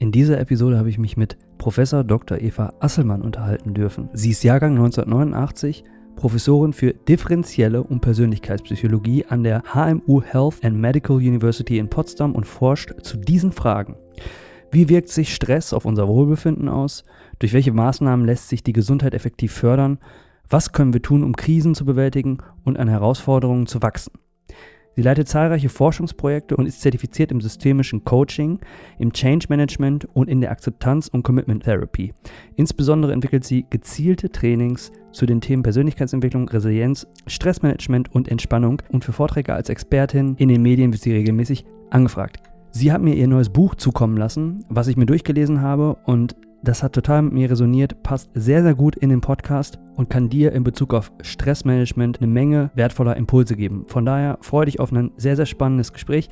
In dieser Episode habe ich mich mit Professor Dr. Eva Asselmann unterhalten dürfen. Sie ist Jahrgang 1989, Professorin für differenzielle und Persönlichkeitspsychologie an der HMU Health and Medical University in Potsdam und forscht zu diesen Fragen. Wie wirkt sich Stress auf unser Wohlbefinden aus? Durch welche Maßnahmen lässt sich die Gesundheit effektiv fördern? Was können wir tun, um Krisen zu bewältigen und an Herausforderungen zu wachsen? Sie leitet zahlreiche Forschungsprojekte und ist zertifiziert im systemischen Coaching, im Change Management und in der Akzeptanz- und Commitment Therapy. Insbesondere entwickelt sie gezielte Trainings zu den Themen Persönlichkeitsentwicklung, Resilienz, Stressmanagement und Entspannung und für Vorträge als Expertin in den Medien wird sie regelmäßig angefragt. Sie hat mir ihr neues Buch zukommen lassen, was ich mir durchgelesen habe und das hat total mit mir resoniert, passt sehr, sehr gut in den Podcast und kann dir in Bezug auf Stressmanagement eine Menge wertvoller Impulse geben. Von daher freue dich auf ein sehr, sehr spannendes Gespräch.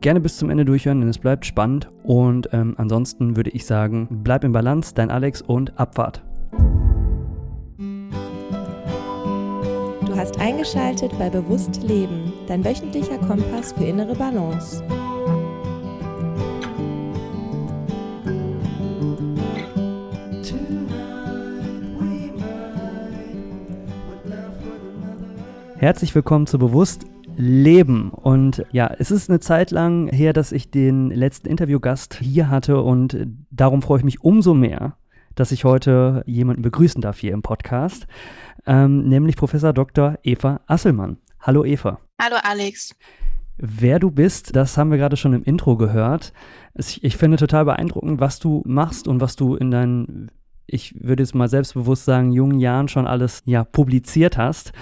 Gerne bis zum Ende durchhören, denn es bleibt spannend. Und ähm, ansonsten würde ich sagen, bleib im Balance, dein Alex und Abfahrt. Du hast eingeschaltet bei Bewusst Leben, dein wöchentlicher Kompass für innere Balance. Herzlich willkommen zu Bewusst Leben. Und ja, es ist eine Zeit lang her, dass ich den letzten Interviewgast hier hatte und darum freue ich mich umso mehr, dass ich heute jemanden begrüßen darf hier im Podcast, ähm, nämlich Professor Dr. Eva Asselmann. Hallo Eva. Hallo Alex. Wer du bist, das haben wir gerade schon im Intro gehört. Ich finde total beeindruckend, was du machst und was du in deinen, ich würde jetzt mal selbstbewusst sagen, jungen Jahren schon alles ja publiziert hast.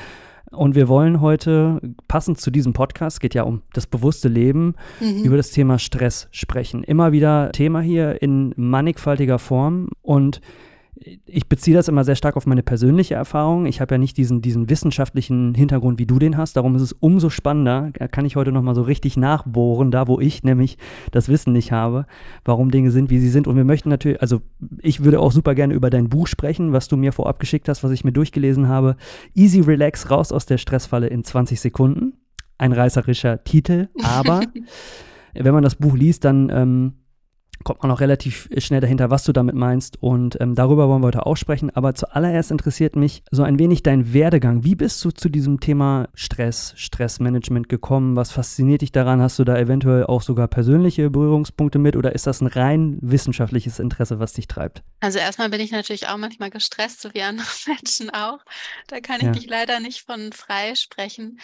Und wir wollen heute, passend zu diesem Podcast, geht ja um das bewusste Leben, mhm. über das Thema Stress sprechen. Immer wieder Thema hier in mannigfaltiger Form. Und ich beziehe das immer sehr stark auf meine persönliche Erfahrung. Ich habe ja nicht diesen, diesen wissenschaftlichen Hintergrund, wie du den hast. Darum ist es umso spannender. Da kann ich heute nochmal so richtig nachbohren, da wo ich nämlich das Wissen nicht habe, warum Dinge sind, wie sie sind. Und wir möchten natürlich, also ich würde auch super gerne über dein Buch sprechen, was du mir vorab geschickt hast, was ich mir durchgelesen habe. Easy Relax, raus aus der Stressfalle in 20 Sekunden. Ein reißerischer Titel, aber wenn man das Buch liest, dann ähm, kommt man auch relativ schnell dahinter, was du damit meinst. Und ähm, darüber wollen wir heute auch sprechen. Aber zuallererst interessiert mich so ein wenig dein Werdegang. Wie bist du zu diesem Thema Stress, Stressmanagement gekommen? Was fasziniert dich daran? Hast du da eventuell auch sogar persönliche Berührungspunkte mit oder ist das ein rein wissenschaftliches Interesse, was dich treibt? Also erstmal bin ich natürlich auch manchmal gestresst, so wie andere Menschen auch. Da kann ich ja. mich leider nicht von frei sprechen.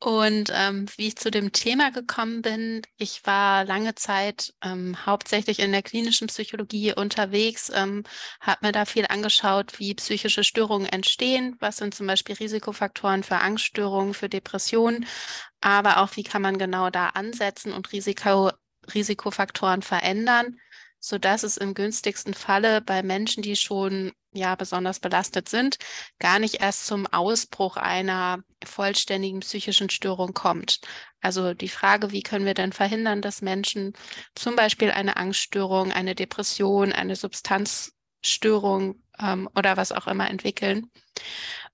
Und ähm, wie ich zu dem Thema gekommen bin, ich war lange Zeit ähm, hauptsächlich in der klinischen Psychologie unterwegs, ähm, habe mir da viel angeschaut, wie psychische Störungen entstehen, was sind zum Beispiel Risikofaktoren für Angststörungen, für Depressionen, aber auch wie kann man genau da ansetzen und Risiko, Risikofaktoren verändern sodass es im günstigsten Falle bei Menschen, die schon ja besonders belastet sind, gar nicht erst zum Ausbruch einer vollständigen psychischen Störung kommt. Also die Frage, wie können wir denn verhindern, dass Menschen zum Beispiel eine Angststörung, eine Depression, eine Substanzstörung ähm, oder was auch immer entwickeln.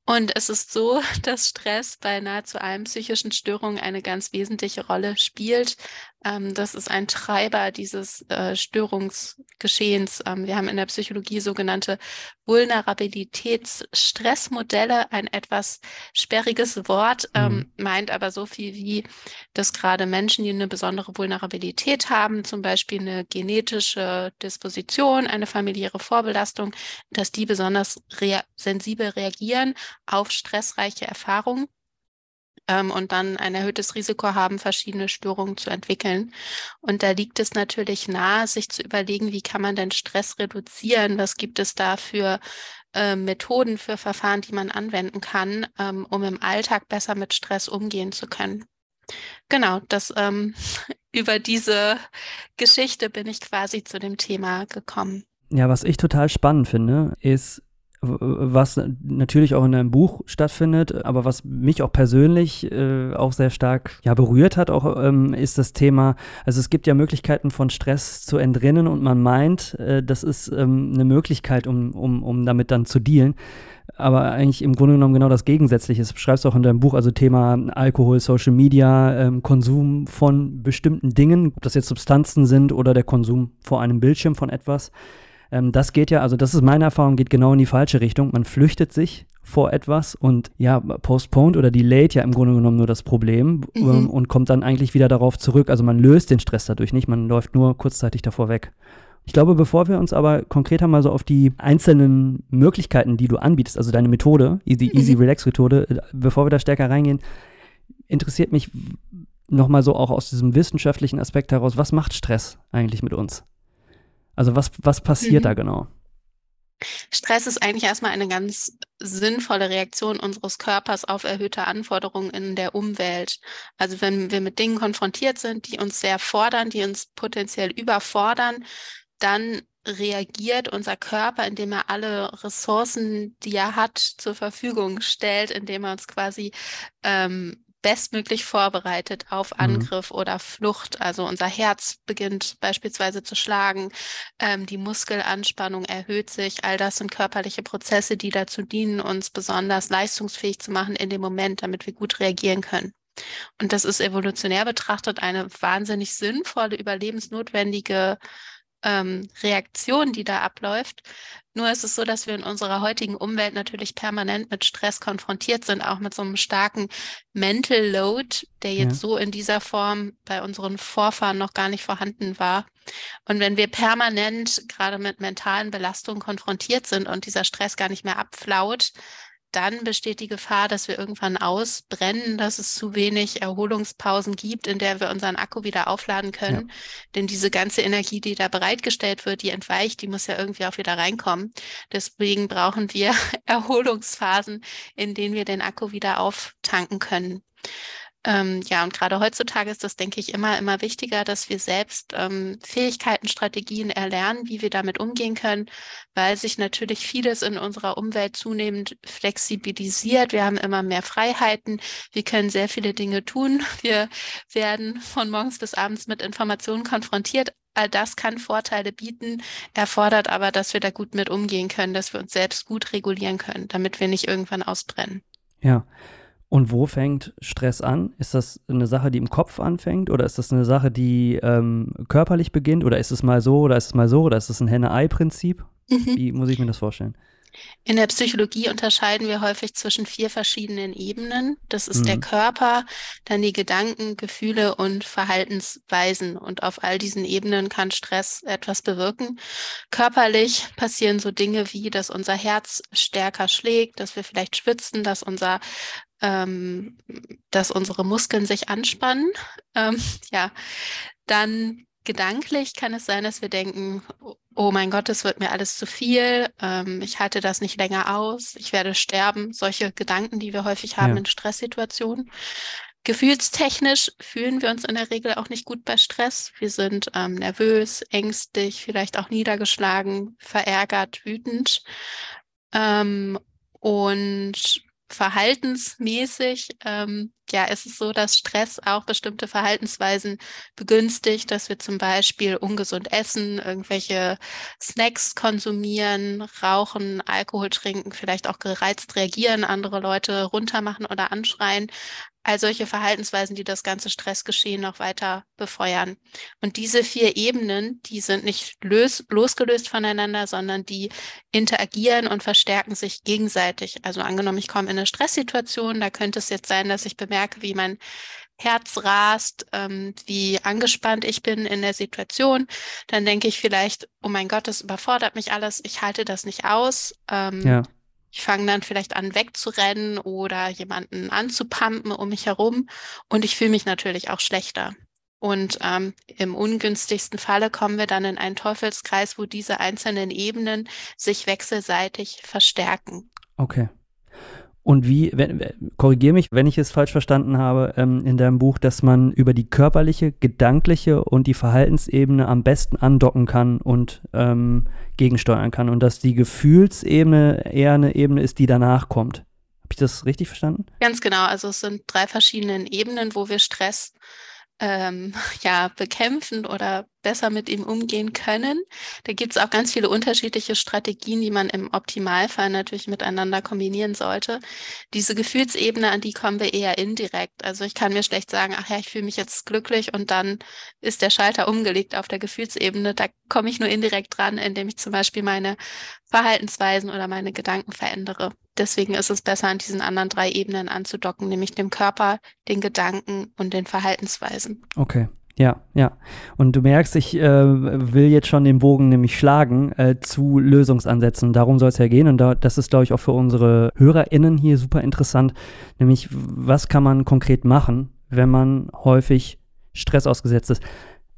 Und es ist so, dass Stress bei nahezu allen psychischen Störungen eine ganz wesentliche Rolle spielt. Ähm, das ist ein Treiber dieses äh, Störungsgeschehens. Ähm, wir haben in der Psychologie sogenannte Vulnerabilitätsstressmodelle, ein etwas sperriges Wort, ähm, mhm. meint aber so viel wie, dass gerade Menschen, die eine besondere Vulnerabilität haben, zum Beispiel eine genetische Disposition, eine familiäre Vorbelastung, dass die besonders rea sensibel reagieren auf stressreiche Erfahrungen ähm, und dann ein erhöhtes Risiko haben, verschiedene Störungen zu entwickeln. Und da liegt es natürlich nahe, sich zu überlegen, wie kann man denn Stress reduzieren? Was gibt es da für äh, Methoden, für Verfahren, die man anwenden kann, ähm, um im Alltag besser mit Stress umgehen zu können? Genau, das ähm, über diese Geschichte bin ich quasi zu dem Thema gekommen. Ja, was ich total spannend finde, ist, was natürlich auch in deinem Buch stattfindet, aber was mich auch persönlich äh, auch sehr stark ja, berührt hat, auch ähm, ist das Thema, also es gibt ja Möglichkeiten von Stress zu entrinnen und man meint, äh, das ist ähm, eine Möglichkeit, um, um, um damit dann zu dealen. Aber eigentlich im Grunde genommen genau das Gegensätzliche. Das beschreibst du auch in deinem Buch, also Thema Alkohol, Social Media, ähm, Konsum von bestimmten Dingen, ob das jetzt Substanzen sind oder der Konsum vor einem Bildschirm von etwas. Ähm, das geht ja, also das ist meine Erfahrung, geht genau in die falsche Richtung. Man flüchtet sich vor etwas und ja, postponed oder delayed ja im Grunde genommen nur das Problem mhm. ähm, und kommt dann eigentlich wieder darauf zurück. Also man löst den Stress dadurch nicht, man läuft nur kurzzeitig davor weg. Ich glaube, bevor wir uns aber konkreter mal so auf die einzelnen Möglichkeiten, die du anbietest, also deine Methode, Easy, mhm. Easy Relax Methode, äh, bevor wir da stärker reingehen, interessiert mich nochmal so auch aus diesem wissenschaftlichen Aspekt heraus, was macht Stress eigentlich mit uns? Also was, was passiert mhm. da genau? Stress ist eigentlich erstmal eine ganz sinnvolle Reaktion unseres Körpers auf erhöhte Anforderungen in der Umwelt. Also wenn wir mit Dingen konfrontiert sind, die uns sehr fordern, die uns potenziell überfordern, dann reagiert unser Körper, indem er alle Ressourcen, die er hat, zur Verfügung stellt, indem er uns quasi ähm, bestmöglich vorbereitet auf mhm. Angriff mhm. oder Flucht. Also unser Herz beginnt beispielsweise zu schlagen, ähm, die Muskelanspannung erhöht sich. All das sind körperliche Prozesse, die dazu dienen, uns besonders leistungsfähig zu machen in dem Moment, damit wir gut reagieren können. Und das ist evolutionär betrachtet eine wahnsinnig sinnvolle, überlebensnotwendige ähm, Reaktion, die da abläuft. Nur ist es so, dass wir in unserer heutigen Umwelt natürlich permanent mit Stress konfrontiert sind, auch mit so einem starken Mental Load, der jetzt ja. so in dieser Form bei unseren Vorfahren noch gar nicht vorhanden war. Und wenn wir permanent gerade mit mentalen Belastungen konfrontiert sind und dieser Stress gar nicht mehr abflaut, dann besteht die Gefahr, dass wir irgendwann ausbrennen, dass es zu wenig Erholungspausen gibt, in der wir unseren Akku wieder aufladen können. Ja. Denn diese ganze Energie, die da bereitgestellt wird, die entweicht, die muss ja irgendwie auch wieder reinkommen. Deswegen brauchen wir Erholungsphasen, in denen wir den Akku wieder auftanken können. Ähm, ja, und gerade heutzutage ist das, denke ich, immer, immer wichtiger, dass wir selbst ähm, Fähigkeiten, Strategien erlernen, wie wir damit umgehen können, weil sich natürlich vieles in unserer Umwelt zunehmend flexibilisiert. Wir haben immer mehr Freiheiten. Wir können sehr viele Dinge tun. Wir werden von morgens bis abends mit Informationen konfrontiert. All das kann Vorteile bieten, erfordert aber, dass wir da gut mit umgehen können, dass wir uns selbst gut regulieren können, damit wir nicht irgendwann ausbrennen. Ja. Und wo fängt Stress an? Ist das eine Sache, die im Kopf anfängt oder ist das eine Sache, die ähm, körperlich beginnt oder ist es mal so oder ist es mal so oder ist es ein Henne-Ei-Prinzip? Mhm. Wie muss ich mir das vorstellen? In der Psychologie unterscheiden wir häufig zwischen vier verschiedenen Ebenen. Das ist mhm. der Körper, dann die Gedanken, Gefühle und Verhaltensweisen. Und auf all diesen Ebenen kann Stress etwas bewirken. Körperlich passieren so Dinge wie, dass unser Herz stärker schlägt, dass wir vielleicht schwitzen, dass unser ähm, dass unsere Muskeln sich anspannen. Ähm, ja, dann gedanklich kann es sein, dass wir denken, oh mein Gott, es wird mir alles zu viel, ähm, ich halte das nicht länger aus, ich werde sterben. Solche Gedanken, die wir häufig haben ja. in Stresssituationen. Gefühlstechnisch fühlen wir uns in der Regel auch nicht gut bei Stress. Wir sind ähm, nervös, ängstlich, vielleicht auch niedergeschlagen, verärgert, wütend. Ähm, und verhaltensmäßig, ähm, ja, ist es so, dass Stress auch bestimmte Verhaltensweisen begünstigt, dass wir zum Beispiel ungesund essen, irgendwelche Snacks konsumieren, rauchen, Alkohol trinken, vielleicht auch gereizt reagieren, andere Leute runtermachen oder anschreien all solche Verhaltensweisen, die das ganze Stressgeschehen noch weiter befeuern. Und diese vier Ebenen, die sind nicht lös losgelöst voneinander, sondern die interagieren und verstärken sich gegenseitig. Also angenommen, ich komme in eine Stresssituation, da könnte es jetzt sein, dass ich bemerke, wie mein Herz rast, ähm, wie angespannt ich bin in der Situation, dann denke ich vielleicht, oh mein Gott, das überfordert mich alles, ich halte das nicht aus. Ähm, ja. Ich fange dann vielleicht an, wegzurennen oder jemanden anzupumpen um mich herum und ich fühle mich natürlich auch schlechter. Und ähm, im ungünstigsten Falle kommen wir dann in einen Teufelskreis, wo diese einzelnen Ebenen sich wechselseitig verstärken. Okay. Und wie, korrigiere mich, wenn ich es falsch verstanden habe, ähm, in deinem Buch, dass man über die körperliche, gedankliche und die Verhaltensebene am besten andocken kann und ähm, gegensteuern kann und dass die Gefühlsebene eher eine Ebene ist, die danach kommt. Habe ich das richtig verstanden? Ganz genau. Also es sind drei verschiedene Ebenen, wo wir Stress ähm, ja, bekämpfen oder besser mit ihm umgehen können. Da gibt es auch ganz viele unterschiedliche Strategien, die man im Optimalfall natürlich miteinander kombinieren sollte. Diese Gefühlsebene, an die kommen wir eher indirekt. Also ich kann mir schlecht sagen, ach ja, ich fühle mich jetzt glücklich und dann ist der Schalter umgelegt auf der Gefühlsebene. Da komme ich nur indirekt dran, indem ich zum Beispiel meine Verhaltensweisen oder meine Gedanken verändere. Deswegen ist es besser, an diesen anderen drei Ebenen anzudocken, nämlich dem Körper, den Gedanken und den Verhaltensweisen. Okay. Ja, ja. Und du merkst, ich äh, will jetzt schon den Bogen nämlich schlagen äh, zu Lösungsansätzen. Darum soll es ja gehen. Und da, das ist, glaube ich, auch für unsere HörerInnen hier super interessant. Nämlich, was kann man konkret machen, wenn man häufig Stress ausgesetzt ist?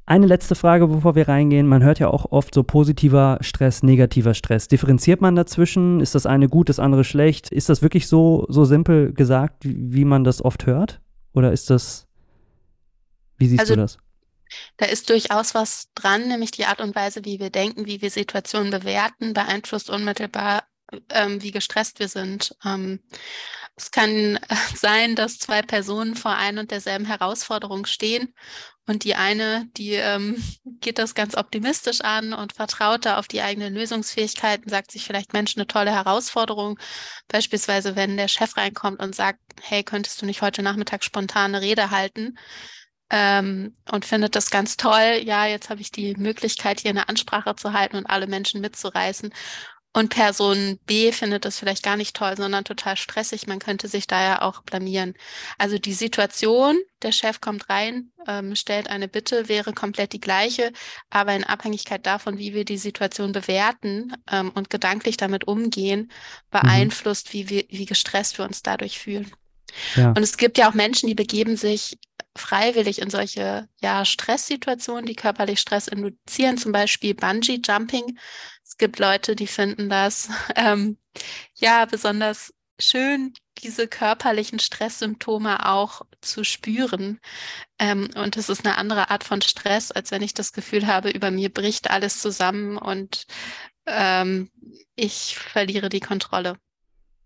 Eine letzte Frage, bevor wir reingehen. Man hört ja auch oft so positiver Stress, negativer Stress. Differenziert man dazwischen? Ist das eine gut, das andere schlecht? Ist das wirklich so, so simpel gesagt, wie, wie man das oft hört? Oder ist das, wie siehst also, du das? Da ist durchaus was dran, nämlich die Art und Weise, wie wir denken, wie wir Situationen bewerten, beeinflusst unmittelbar, ähm, wie gestresst wir sind. Ähm, es kann sein, dass zwei Personen vor ein und derselben Herausforderung stehen und die eine, die ähm, geht das ganz optimistisch an und vertraut da auf die eigenen Lösungsfähigkeiten, sagt sich vielleicht, Mensch, eine tolle Herausforderung. Beispielsweise, wenn der Chef reinkommt und sagt, hey, könntest du nicht heute Nachmittag spontane Rede halten? Ähm, und findet das ganz toll. Ja, jetzt habe ich die Möglichkeit, hier eine Ansprache zu halten und alle Menschen mitzureißen. Und Person B findet das vielleicht gar nicht toll, sondern total stressig. Man könnte sich da ja auch blamieren. Also die Situation, der Chef kommt rein, ähm, stellt eine Bitte, wäre komplett die gleiche, aber in Abhängigkeit davon, wie wir die Situation bewerten ähm, und gedanklich damit umgehen, mhm. beeinflusst, mhm. wie, wir, wie gestresst wir uns dadurch fühlen. Und es gibt ja auch Menschen, die begeben sich freiwillig in solche ja, Stresssituationen, die körperlich Stress induzieren, zum Beispiel Bungee Jumping. Es gibt Leute, die finden das ähm, ja besonders schön, diese körperlichen Stresssymptome auch zu spüren. Ähm, und es ist eine andere Art von Stress, als wenn ich das Gefühl habe, über mir bricht alles zusammen und ähm, ich verliere die Kontrolle.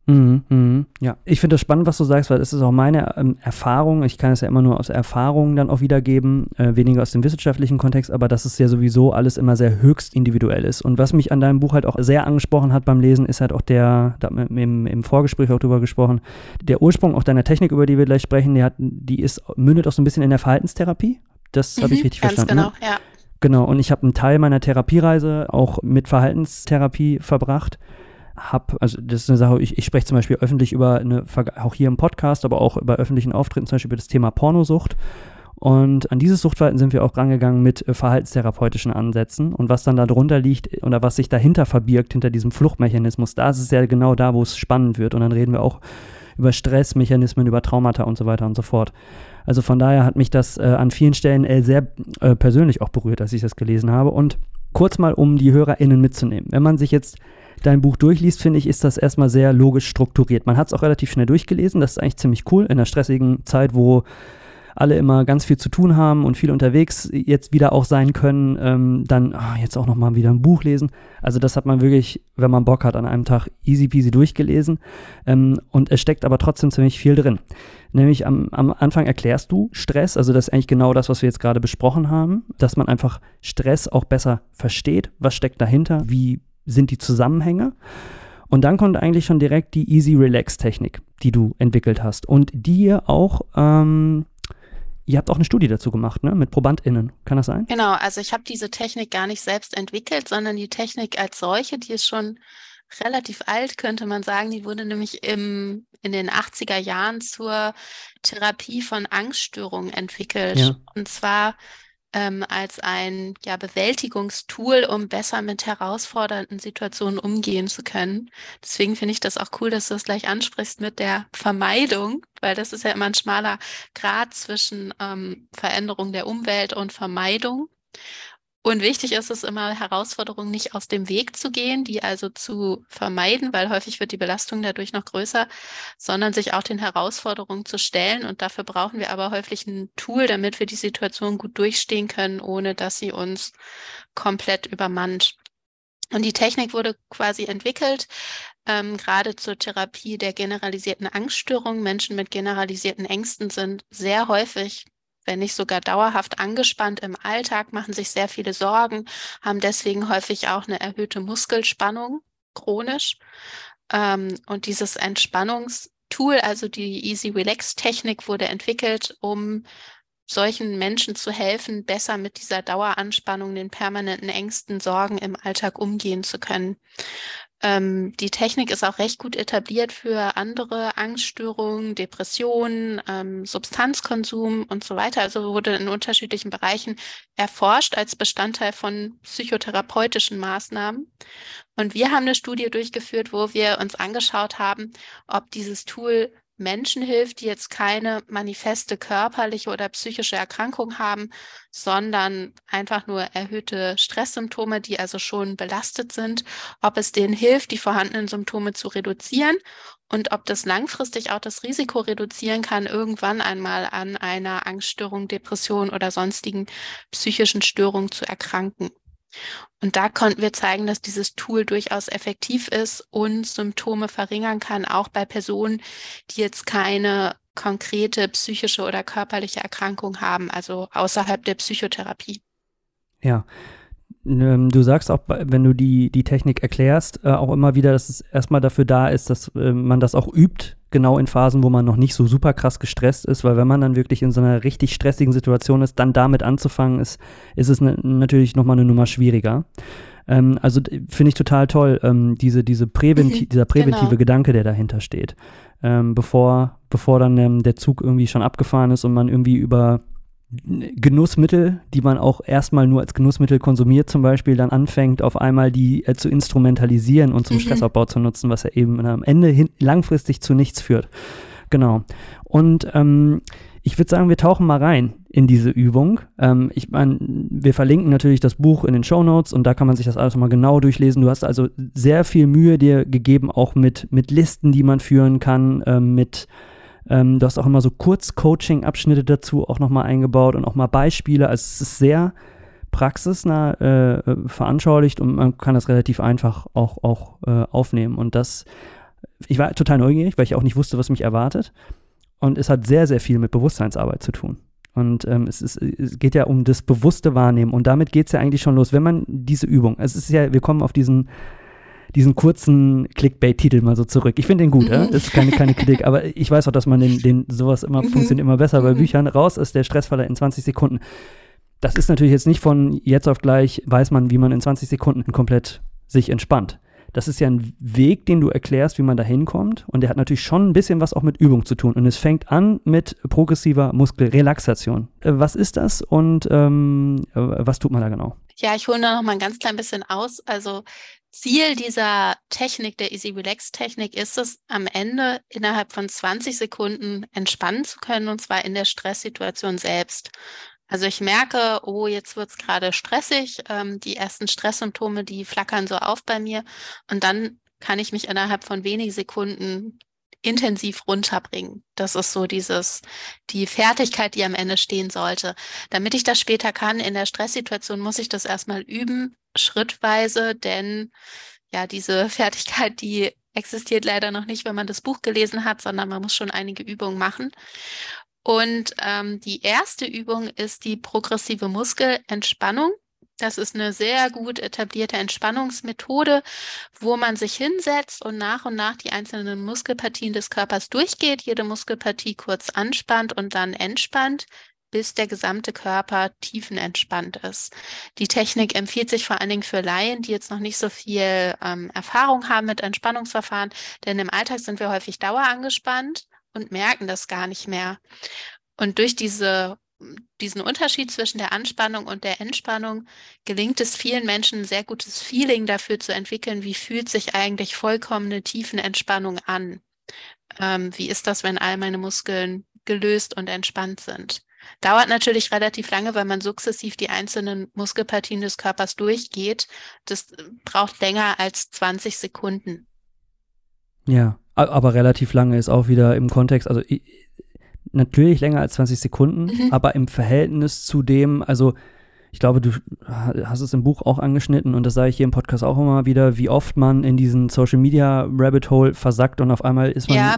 Mhm, mhm, ja, ich finde das spannend, was du sagst, weil das ist auch meine ähm, Erfahrung. Ich kann es ja immer nur aus Erfahrungen dann auch wiedergeben, äh, weniger aus dem wissenschaftlichen Kontext, aber dass es ja sowieso alles immer sehr höchst individuell ist. Und was mich an deinem Buch halt auch sehr angesprochen hat beim Lesen, ist halt auch der, da haben wir im, im Vorgespräch auch drüber gesprochen, der Ursprung auch deiner Technik, über die wir gleich sprechen, die, hat, die ist, mündet auch so ein bisschen in der Verhaltenstherapie. Das mhm, habe ich richtig ganz verstanden. Ganz genau, ne? ja. Genau, und ich habe einen Teil meiner Therapiereise auch mit Verhaltenstherapie verbracht habe, also das ist eine Sache, ich, ich spreche zum Beispiel öffentlich über eine, auch hier im Podcast, aber auch bei öffentlichen Auftritten zum Beispiel über das Thema Pornosucht. Und an dieses Suchtverhalten sind wir auch rangegangen mit äh, verhaltenstherapeutischen Ansätzen. Und was dann darunter liegt oder was sich dahinter verbirgt, hinter diesem Fluchtmechanismus, da ist es ja genau da, wo es spannend wird. Und dann reden wir auch über Stressmechanismen, über Traumata und so weiter und so fort. Also von daher hat mich das äh, an vielen Stellen äh, sehr äh, persönlich auch berührt, als ich das gelesen habe. Und kurz mal, um die HörerInnen mitzunehmen. Wenn man sich jetzt dein Buch durchliest, finde ich, ist das erstmal sehr logisch strukturiert. Man hat es auch relativ schnell durchgelesen. Das ist eigentlich ziemlich cool in einer stressigen Zeit, wo alle immer ganz viel zu tun haben und viel unterwegs jetzt wieder auch sein können, ähm, dann oh, jetzt auch nochmal wieder ein Buch lesen. Also das hat man wirklich, wenn man Bock hat, an einem Tag easy peasy durchgelesen. Ähm, und es steckt aber trotzdem ziemlich viel drin. Nämlich am, am Anfang erklärst du Stress, also das ist eigentlich genau das, was wir jetzt gerade besprochen haben, dass man einfach Stress auch besser versteht, was steckt dahinter, wie sind die Zusammenhänge. Und dann kommt eigentlich schon direkt die Easy Relax Technik, die du entwickelt hast und die ihr auch, ähm, ihr habt auch eine Studie dazu gemacht, ne, mit ProbandInnen. Kann das sein? Genau, also ich habe diese Technik gar nicht selbst entwickelt, sondern die Technik als solche, die ist schon relativ alt, könnte man sagen. Die wurde nämlich im, in den 80er Jahren zur Therapie von Angststörungen entwickelt. Ja. Und zwar ähm, als ein ja, Bewältigungstool, um besser mit herausfordernden Situationen umgehen zu können. Deswegen finde ich das auch cool, dass du das gleich ansprichst mit der Vermeidung, weil das ist ja immer ein schmaler Grad zwischen ähm, Veränderung der Umwelt und Vermeidung. Und wichtig ist es immer, Herausforderungen nicht aus dem Weg zu gehen, die also zu vermeiden, weil häufig wird die Belastung dadurch noch größer, sondern sich auch den Herausforderungen zu stellen. Und dafür brauchen wir aber häufig ein Tool, damit wir die Situation gut durchstehen können, ohne dass sie uns komplett übermannt. Und die Technik wurde quasi entwickelt, ähm, gerade zur Therapie der generalisierten Angststörungen. Menschen mit generalisierten Ängsten sind sehr häufig wenn nicht sogar dauerhaft angespannt im Alltag, machen sich sehr viele Sorgen, haben deswegen häufig auch eine erhöhte Muskelspannung chronisch. Ähm, und dieses Entspannungstool, also die Easy Relax Technik, wurde entwickelt, um solchen Menschen zu helfen, besser mit dieser Daueranspannung, den permanenten Ängsten, Sorgen im Alltag umgehen zu können. Ähm, die Technik ist auch recht gut etabliert für andere Angststörungen, Depressionen, ähm, Substanzkonsum und so weiter. Also wurde in unterschiedlichen Bereichen erforscht als Bestandteil von psychotherapeutischen Maßnahmen. Und wir haben eine Studie durchgeführt, wo wir uns angeschaut haben, ob dieses Tool Menschen hilft, die jetzt keine manifeste körperliche oder psychische Erkrankung haben, sondern einfach nur erhöhte Stresssymptome, die also schon belastet sind, ob es denen hilft, die vorhandenen Symptome zu reduzieren und ob das langfristig auch das Risiko reduzieren kann, irgendwann einmal an einer Angststörung, Depression oder sonstigen psychischen Störungen zu erkranken. Und da konnten wir zeigen, dass dieses Tool durchaus effektiv ist und Symptome verringern kann, auch bei Personen, die jetzt keine konkrete psychische oder körperliche Erkrankung haben, also außerhalb der Psychotherapie. Ja, ähm, du sagst auch, wenn du die, die Technik erklärst, äh, auch immer wieder, dass es erstmal dafür da ist, dass äh, man das auch übt, genau in Phasen, wo man noch nicht so super krass gestresst ist, weil wenn man dann wirklich in so einer richtig stressigen Situation ist, dann damit anzufangen, ist, ist es ne, natürlich nochmal eine Nummer schwieriger. Ähm, also finde ich total toll, ähm, diese, diese Präventi mhm, dieser präventive genau. Gedanke, der dahinter steht. Ähm, bevor, bevor dann ähm, der Zug irgendwie schon abgefahren ist und man irgendwie über Genussmittel, die man auch erstmal nur als Genussmittel konsumiert, zum Beispiel, dann anfängt, auf einmal die äh, zu instrumentalisieren und zum mhm. Stressabbau zu nutzen, was ja eben am Ende hin, langfristig zu nichts führt. Genau. Und ähm, ich würde sagen, wir tauchen mal rein in diese Übung. Ähm, ich meine, wir verlinken natürlich das Buch in den Show Notes und da kann man sich das alles mal genau durchlesen. Du hast also sehr viel Mühe dir gegeben, auch mit, mit Listen, die man führen kann, ähm, mit ähm, du hast auch immer so Kurz-Coaching-Abschnitte dazu auch nochmal eingebaut und auch mal Beispiele. Also es ist sehr praxisnah äh, veranschaulicht und man kann das relativ einfach auch, auch äh, aufnehmen. Und das, ich war total neugierig, weil ich auch nicht wusste, was mich erwartet. Und es hat sehr, sehr viel mit Bewusstseinsarbeit zu tun. Und ähm, es, ist, es geht ja um das bewusste Wahrnehmen. Und damit geht es ja eigentlich schon los. Wenn man diese Übung, es ist ja, wir kommen auf diesen diesen kurzen Clickbait-Titel mal so zurück. Ich finde den gut, mhm. ja? das ist keine, keine Kritik, aber ich weiß auch, dass man den, den sowas immer mhm. funktioniert immer besser bei mhm. Büchern. Raus ist der Stressfaller in 20 Sekunden. Das ist natürlich jetzt nicht von jetzt auf gleich, weiß man, wie man in 20 Sekunden komplett sich entspannt. Das ist ja ein Weg, den du erklärst, wie man da hinkommt. Und der hat natürlich schon ein bisschen was auch mit Übung zu tun. Und es fängt an mit progressiver Muskelrelaxation. Äh, was ist das und ähm, äh, was tut man da genau? Ja, ich hole da noch mal ein ganz klein bisschen aus. Also Ziel dieser Technik, der Easy Relax Technik, ist es, am Ende innerhalb von 20 Sekunden entspannen zu können, und zwar in der Stresssituation selbst. Also ich merke, oh, jetzt wird es gerade stressig, ähm, die ersten Stresssymptome, die flackern so auf bei mir. Und dann kann ich mich innerhalb von wenigen Sekunden intensiv runterbringen. Das ist so dieses, die Fertigkeit, die am Ende stehen sollte. Damit ich das später kann in der Stresssituation, muss ich das erstmal üben, schrittweise, denn ja, diese Fertigkeit, die existiert leider noch nicht, wenn man das Buch gelesen hat, sondern man muss schon einige Übungen machen. Und ähm, die erste Übung ist die progressive Muskelentspannung. Das ist eine sehr gut etablierte Entspannungsmethode, wo man sich hinsetzt und nach und nach die einzelnen Muskelpartien des Körpers durchgeht, jede Muskelpartie kurz anspannt und dann entspannt, bis der gesamte Körper tiefenentspannt ist. Die Technik empfiehlt sich vor allen Dingen für Laien, die jetzt noch nicht so viel ähm, Erfahrung haben mit Entspannungsverfahren, denn im Alltag sind wir häufig dauerangespannt und merken das gar nicht mehr. Und durch diese diesen Unterschied zwischen der Anspannung und der Entspannung gelingt es vielen Menschen ein sehr gutes Feeling dafür zu entwickeln, wie fühlt sich eigentlich vollkommene Tiefenentspannung an. Ähm, wie ist das, wenn all meine Muskeln gelöst und entspannt sind? Dauert natürlich relativ lange, weil man sukzessiv die einzelnen Muskelpartien des Körpers durchgeht. Das äh, braucht länger als 20 Sekunden. Ja, aber relativ lange ist auch wieder im Kontext, also natürlich länger als 20 Sekunden, mhm. aber im Verhältnis zu dem, also ich glaube, du hast es im Buch auch angeschnitten und das sage ich hier im Podcast auch immer wieder, wie oft man in diesen Social Media Rabbit Hole versackt und auf einmal ist man, ja.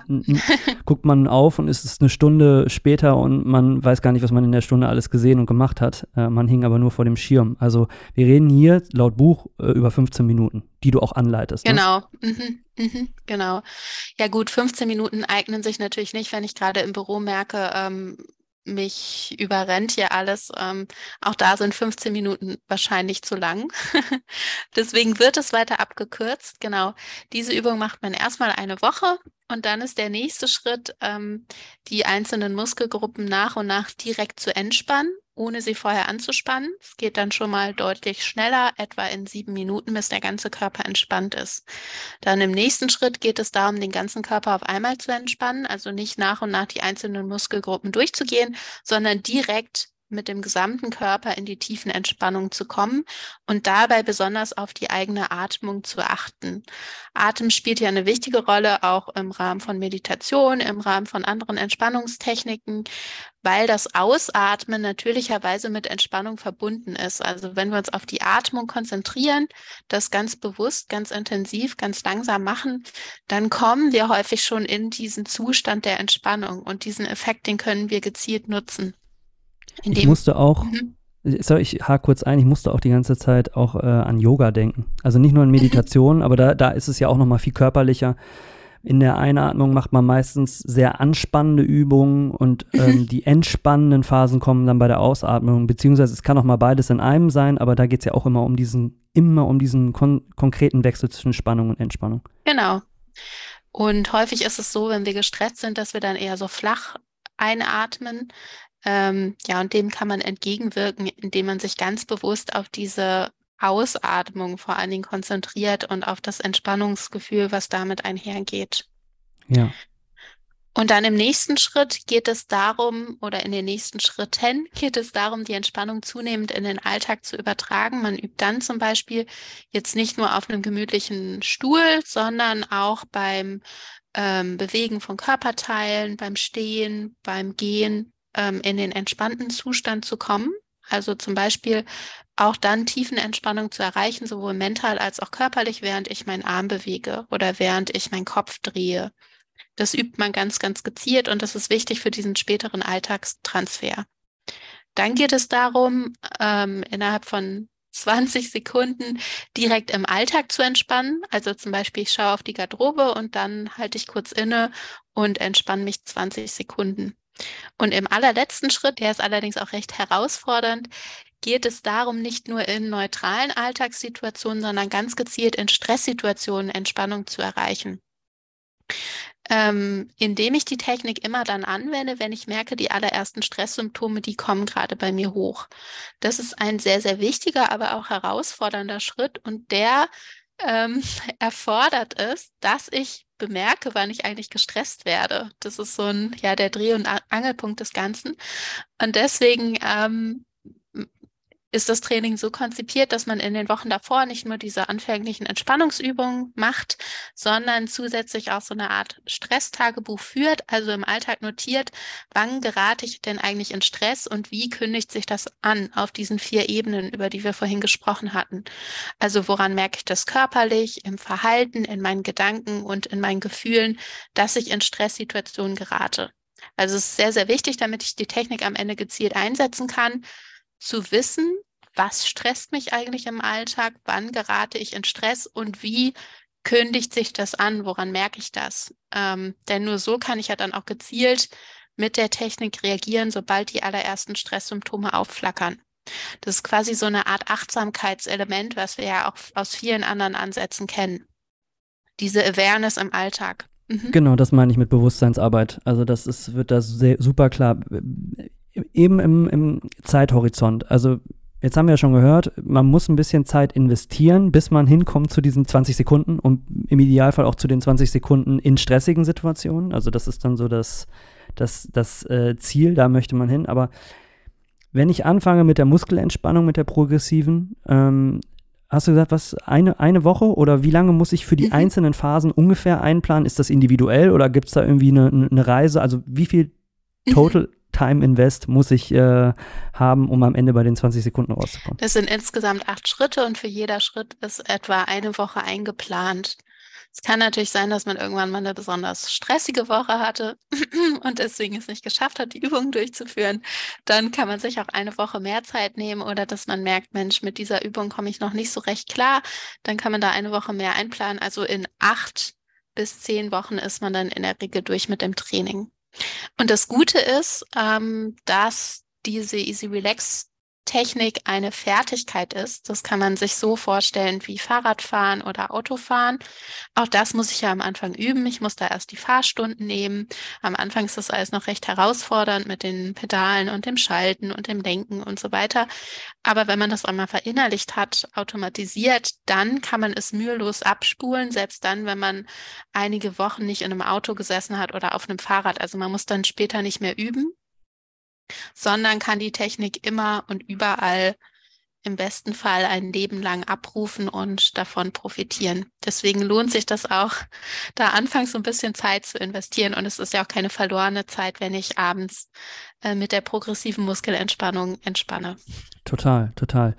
guckt man auf und ist es eine Stunde später und man weiß gar nicht, was man in der Stunde alles gesehen und gemacht hat. Äh, man hing aber nur vor dem Schirm. Also wir reden hier laut Buch äh, über 15 Minuten, die du auch anleitest. Ne? Genau. Ne? Mhm. Mhm. Genau. Ja gut, 15 Minuten eignen sich natürlich nicht, wenn ich gerade im Büro merke, ähm, mich überrennt hier alles. Ähm, auch da sind 15 Minuten wahrscheinlich zu lang. Deswegen wird es weiter abgekürzt. Genau. Diese Übung macht man erstmal eine Woche und dann ist der nächste Schritt, ähm, die einzelnen Muskelgruppen nach und nach direkt zu entspannen ohne sie vorher anzuspannen. Es geht dann schon mal deutlich schneller, etwa in sieben Minuten, bis der ganze Körper entspannt ist. Dann im nächsten Schritt geht es darum, den ganzen Körper auf einmal zu entspannen, also nicht nach und nach die einzelnen Muskelgruppen durchzugehen, sondern direkt mit dem gesamten Körper in die tiefen Entspannung zu kommen und dabei besonders auf die eigene Atmung zu achten. Atem spielt ja eine wichtige Rolle auch im Rahmen von Meditation, im Rahmen von anderen Entspannungstechniken, weil das Ausatmen natürlicherweise mit Entspannung verbunden ist. Also wenn wir uns auf die Atmung konzentrieren, das ganz bewusst, ganz intensiv, ganz langsam machen, dann kommen wir häufig schon in diesen Zustand der Entspannung und diesen Effekt, den können wir gezielt nutzen. Ich musste auch, mhm. sorry, ich hake kurz ein, ich musste auch die ganze Zeit auch äh, an Yoga denken. Also nicht nur an Meditation, aber da, da ist es ja auch nochmal viel körperlicher. In der Einatmung macht man meistens sehr anspannende Übungen und ähm, die entspannenden Phasen kommen dann bei der Ausatmung, beziehungsweise es kann auch mal beides in einem sein, aber da geht es ja auch immer um diesen, immer um diesen kon konkreten Wechsel zwischen Spannung und Entspannung. Genau. Und häufig ist es so, wenn wir gestresst sind, dass wir dann eher so flach einatmen, ähm, ja, und dem kann man entgegenwirken, indem man sich ganz bewusst auf diese Ausatmung vor allen Dingen konzentriert und auf das Entspannungsgefühl, was damit einhergeht. Ja. Und dann im nächsten Schritt geht es darum, oder in den nächsten Schritten geht es darum, die Entspannung zunehmend in den Alltag zu übertragen. Man übt dann zum Beispiel jetzt nicht nur auf einem gemütlichen Stuhl, sondern auch beim ähm, Bewegen von Körperteilen, beim Stehen, beim Gehen, ähm, in den entspannten Zustand zu kommen. Also zum Beispiel auch dann Tiefenentspannung zu erreichen, sowohl mental als auch körperlich, während ich meinen Arm bewege oder während ich meinen Kopf drehe. Das übt man ganz, ganz gezielt und das ist wichtig für diesen späteren Alltagstransfer. Dann geht es darum, ähm, innerhalb von 20 Sekunden direkt im Alltag zu entspannen. Also zum Beispiel, ich schaue auf die Garderobe und dann halte ich kurz inne und entspanne mich 20 Sekunden. Und im allerletzten Schritt, der ist allerdings auch recht herausfordernd, geht es darum, nicht nur in neutralen Alltagssituationen, sondern ganz gezielt in Stresssituationen Entspannung zu erreichen. Ähm, indem ich die Technik immer dann anwende, wenn ich merke, die allerersten Stresssymptome, die kommen gerade bei mir hoch. Das ist ein sehr, sehr wichtiger, aber auch herausfordernder Schritt und der ähm, erfordert es, dass ich bemerke, wann ich eigentlich gestresst werde. Das ist so ein, ja, der Dreh- und Angelpunkt des Ganzen. Und deswegen ähm, ist das Training so konzipiert, dass man in den Wochen davor nicht nur diese anfänglichen Entspannungsübungen macht, sondern zusätzlich auch so eine Art Stresstagebuch führt, also im Alltag notiert, wann gerate ich denn eigentlich in Stress und wie kündigt sich das an auf diesen vier Ebenen, über die wir vorhin gesprochen hatten. Also woran merke ich das körperlich, im Verhalten, in meinen Gedanken und in meinen Gefühlen, dass ich in Stresssituationen gerate. Also es ist sehr, sehr wichtig, damit ich die Technik am Ende gezielt einsetzen kann, zu wissen, was stresst mich eigentlich im Alltag, wann gerate ich in Stress und wie kündigt sich das an, woran merke ich das? Ähm, denn nur so kann ich ja dann auch gezielt mit der Technik reagieren, sobald die allerersten Stresssymptome aufflackern. Das ist quasi so eine Art Achtsamkeitselement, was wir ja auch aus vielen anderen Ansätzen kennen. Diese Awareness im Alltag. Mhm. Genau, das meine ich mit Bewusstseinsarbeit. Also das ist, wird da sehr, super klar eben im, im Zeithorizont. Also jetzt haben wir ja schon gehört, man muss ein bisschen Zeit investieren, bis man hinkommt zu diesen 20 Sekunden und im Idealfall auch zu den 20 Sekunden in stressigen Situationen. Also das ist dann so das, das, das äh, Ziel, da möchte man hin. Aber wenn ich anfange mit der Muskelentspannung, mit der progressiven, ähm, hast du gesagt, was, eine, eine Woche oder wie lange muss ich für die mhm. einzelnen Phasen ungefähr einplanen? Ist das individuell oder gibt es da irgendwie eine, eine, Reise? Also wie viel mhm. Total Time Invest muss ich äh, haben, um am Ende bei den 20 Sekunden rauszukommen? Das sind insgesamt acht Schritte und für jeder Schritt ist etwa eine Woche eingeplant. Es kann natürlich sein, dass man irgendwann mal eine besonders stressige Woche hatte und deswegen es nicht geschafft hat, die Übungen durchzuführen. Dann kann man sich auch eine Woche mehr Zeit nehmen oder dass man merkt, Mensch, mit dieser Übung komme ich noch nicht so recht klar. Dann kann man da eine Woche mehr einplanen. Also in acht bis zehn Wochen ist man dann in der Regel durch mit dem Training. Und das Gute ist, ähm, dass diese Easy Relax Technik eine Fertigkeit ist. Das kann man sich so vorstellen wie Fahrradfahren oder Autofahren. Auch das muss ich ja am Anfang üben. Ich muss da erst die Fahrstunden nehmen. Am Anfang ist das alles noch recht herausfordernd mit den Pedalen und dem Schalten und dem Denken und so weiter. Aber wenn man das einmal verinnerlicht hat, automatisiert, dann kann man es mühelos abspulen, selbst dann, wenn man einige Wochen nicht in einem Auto gesessen hat oder auf einem Fahrrad. Also man muss dann später nicht mehr üben sondern kann die Technik immer und überall im besten Fall ein Leben lang abrufen und davon profitieren. Deswegen lohnt sich das auch, da anfangs so ein bisschen Zeit zu investieren. Und es ist ja auch keine verlorene Zeit, wenn ich abends äh, mit der progressiven Muskelentspannung entspanne. Total, total.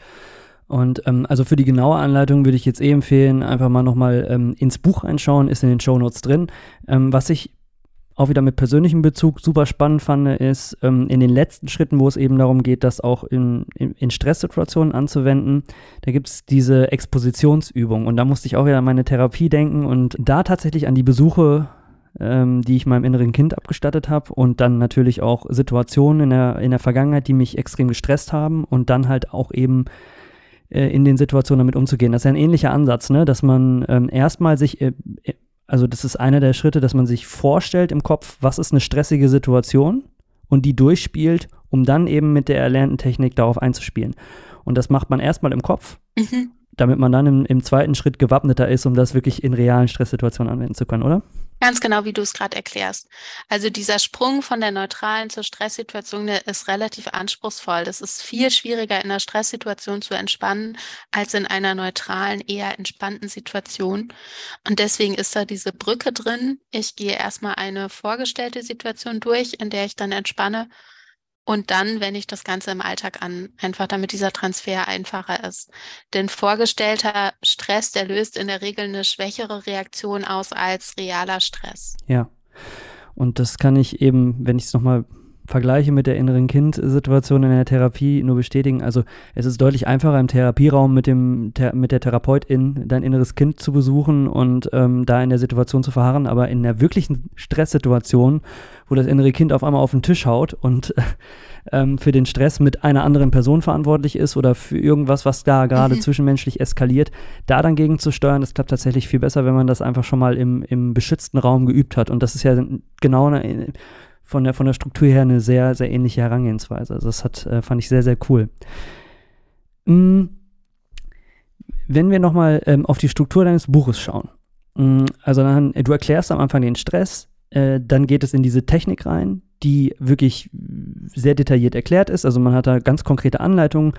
Und ähm, also für die genaue Anleitung würde ich jetzt eh empfehlen, einfach mal nochmal ähm, ins Buch einschauen, ist in den Show Notes drin. Ähm, was ich auch wieder mit persönlichem Bezug super spannend fand, ist ähm, in den letzten Schritten, wo es eben darum geht, das auch in, in, in Stresssituationen anzuwenden, da gibt es diese Expositionsübung. Und da musste ich auch wieder an meine Therapie denken und da tatsächlich an die Besuche, ähm, die ich meinem inneren Kind abgestattet habe und dann natürlich auch Situationen in der, in der Vergangenheit, die mich extrem gestresst haben und dann halt auch eben äh, in den Situationen damit umzugehen. Das ist ja ein ähnlicher Ansatz, ne? dass man ähm, erstmal sich äh, also das ist einer der Schritte, dass man sich vorstellt im Kopf, was ist eine stressige Situation und die durchspielt, um dann eben mit der erlernten Technik darauf einzuspielen. Und das macht man erstmal im Kopf, mhm. damit man dann im, im zweiten Schritt gewappneter ist, um das wirklich in realen Stresssituationen anwenden zu können, oder? Ganz genau, wie du es gerade erklärst. Also dieser Sprung von der neutralen zur Stresssituation, der ist relativ anspruchsvoll. Das ist viel schwieriger in einer Stresssituation zu entspannen als in einer neutralen, eher entspannten Situation. Und deswegen ist da diese Brücke drin. Ich gehe erstmal eine vorgestellte Situation durch, in der ich dann entspanne und dann wende ich das Ganze im Alltag an, einfach damit dieser Transfer einfacher ist. Denn vorgestellter Stress, der löst in der Regel eine schwächere Reaktion aus als realer Stress. Ja. Und das kann ich eben, wenn ich es nochmal vergleiche mit der inneren Kind-Situation in der Therapie nur bestätigen. Also es ist deutlich einfacher im Therapieraum mit dem mit der Therapeutin dein inneres Kind zu besuchen und ähm, da in der Situation zu verharren, aber in der wirklichen Stresssituation, wo das innere Kind auf einmal auf den Tisch haut und ähm, für den Stress mit einer anderen Person verantwortlich ist oder für irgendwas, was da gerade mhm. zwischenmenschlich eskaliert, da dann gegen zu steuern, das klappt tatsächlich viel besser, wenn man das einfach schon mal im, im beschützten Raum geübt hat. Und das ist ja genau eine von der, von der Struktur her eine sehr, sehr ähnliche Herangehensweise. Also das hat, äh, fand ich sehr, sehr cool. Mhm. Wenn wir nochmal ähm, auf die Struktur deines Buches schauen. Mhm, also dann, du erklärst am Anfang den Stress, äh, dann geht es in diese Technik rein, die wirklich sehr detailliert erklärt ist. Also man hat da ganz konkrete Anleitungen.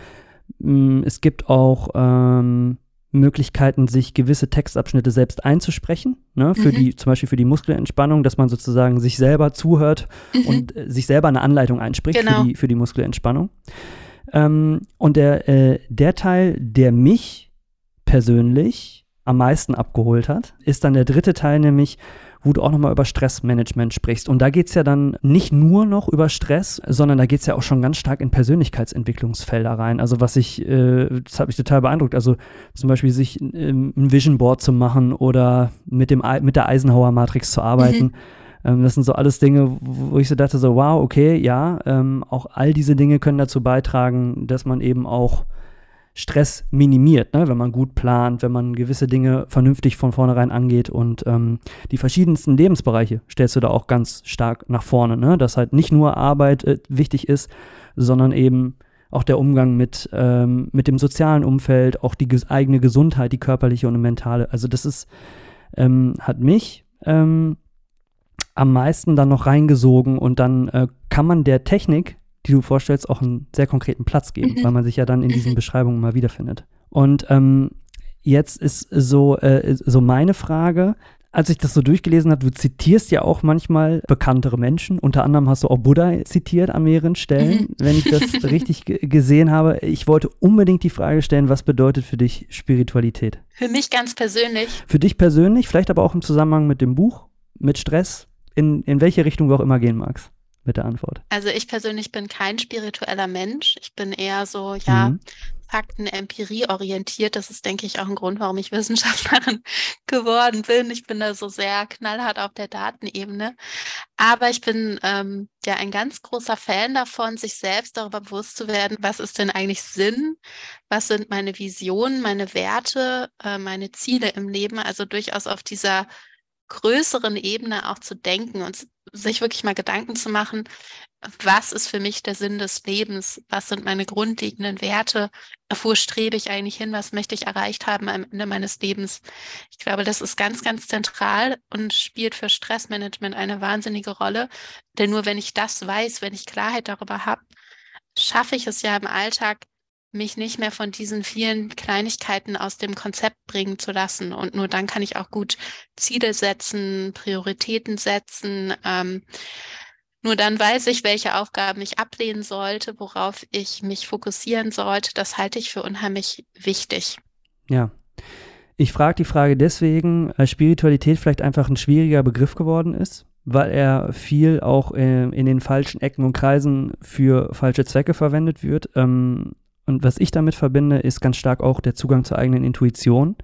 Mhm, es gibt auch ähm, Möglichkeiten, sich gewisse Textabschnitte selbst einzusprechen, ne, für mhm. die, zum Beispiel für die Muskelentspannung, dass man sozusagen sich selber zuhört mhm. und äh, sich selber eine Anleitung einspricht genau. für, die, für die Muskelentspannung. Ähm, und der, äh, der Teil, der mich persönlich am meisten abgeholt hat, ist dann der dritte Teil, nämlich wo du auch nochmal über Stressmanagement sprichst. Und da geht es ja dann nicht nur noch über Stress, sondern da geht es ja auch schon ganz stark in Persönlichkeitsentwicklungsfelder rein. Also was ich, äh, das hat mich total beeindruckt. Also zum Beispiel sich ähm, ein Vision Board zu machen oder mit, dem, mit der Eisenhower Matrix zu arbeiten. Mhm. Ähm, das sind so alles Dinge, wo ich so dachte, so wow, okay, ja, ähm, auch all diese Dinge können dazu beitragen, dass man eben auch Stress minimiert, ne? wenn man gut plant, wenn man gewisse Dinge vernünftig von vornherein angeht und ähm, die verschiedensten Lebensbereiche stellst du da auch ganz stark nach vorne, ne? dass halt nicht nur Arbeit äh, wichtig ist, sondern eben auch der Umgang mit, ähm, mit dem sozialen Umfeld, auch die ges eigene Gesundheit, die körperliche und mentale. Also das ist, ähm, hat mich ähm, am meisten dann noch reingesogen und dann äh, kann man der Technik, die du vorstellst, auch einen sehr konkreten Platz geben, mhm. weil man sich ja dann in diesen mhm. Beschreibungen mal wiederfindet. Und ähm, jetzt ist so, äh, so meine Frage, als ich das so durchgelesen habe, du zitierst ja auch manchmal bekanntere Menschen. Unter anderem hast du auch Buddha zitiert an mehreren Stellen, mhm. wenn ich das richtig gesehen habe. Ich wollte unbedingt die Frage stellen, was bedeutet für dich Spiritualität? Für mich ganz persönlich. Für dich persönlich, vielleicht aber auch im Zusammenhang mit dem Buch, mit Stress, in, in welche Richtung du auch immer gehen magst mit der Antwort. Also ich persönlich bin kein spiritueller Mensch. Ich bin eher so, ja, mhm. Fakten, Empirie orientiert. Das ist, denke ich, auch ein Grund, warum ich Wissenschaftlerin geworden bin. Ich bin da so sehr knallhart auf der Datenebene. Aber ich bin ähm, ja ein ganz großer Fan davon, sich selbst darüber bewusst zu werden, was ist denn eigentlich Sinn? Was sind meine Visionen, meine Werte, äh, meine Ziele im Leben? Also durchaus auf dieser größeren Ebene auch zu denken und sich wirklich mal Gedanken zu machen, was ist für mich der Sinn des Lebens? Was sind meine grundlegenden Werte? Wo strebe ich eigentlich hin? Was möchte ich erreicht haben am Ende meines Lebens? Ich glaube, das ist ganz, ganz zentral und spielt für Stressmanagement eine wahnsinnige Rolle. Denn nur wenn ich das weiß, wenn ich Klarheit darüber habe, schaffe ich es ja im Alltag, mich nicht mehr von diesen vielen Kleinigkeiten aus dem Konzept bringen zu lassen. Und nur dann kann ich auch gut Ziele setzen, Prioritäten setzen. Ähm, nur dann weiß ich, welche Aufgaben ich ablehnen sollte, worauf ich mich fokussieren sollte. Das halte ich für unheimlich wichtig. Ja. Ich frage die Frage deswegen, weil Spiritualität vielleicht einfach ein schwieriger Begriff geworden ist, weil er viel auch äh, in den falschen Ecken und Kreisen für falsche Zwecke verwendet wird. Ähm, und was ich damit verbinde, ist ganz stark auch der Zugang zur eigenen Intuition.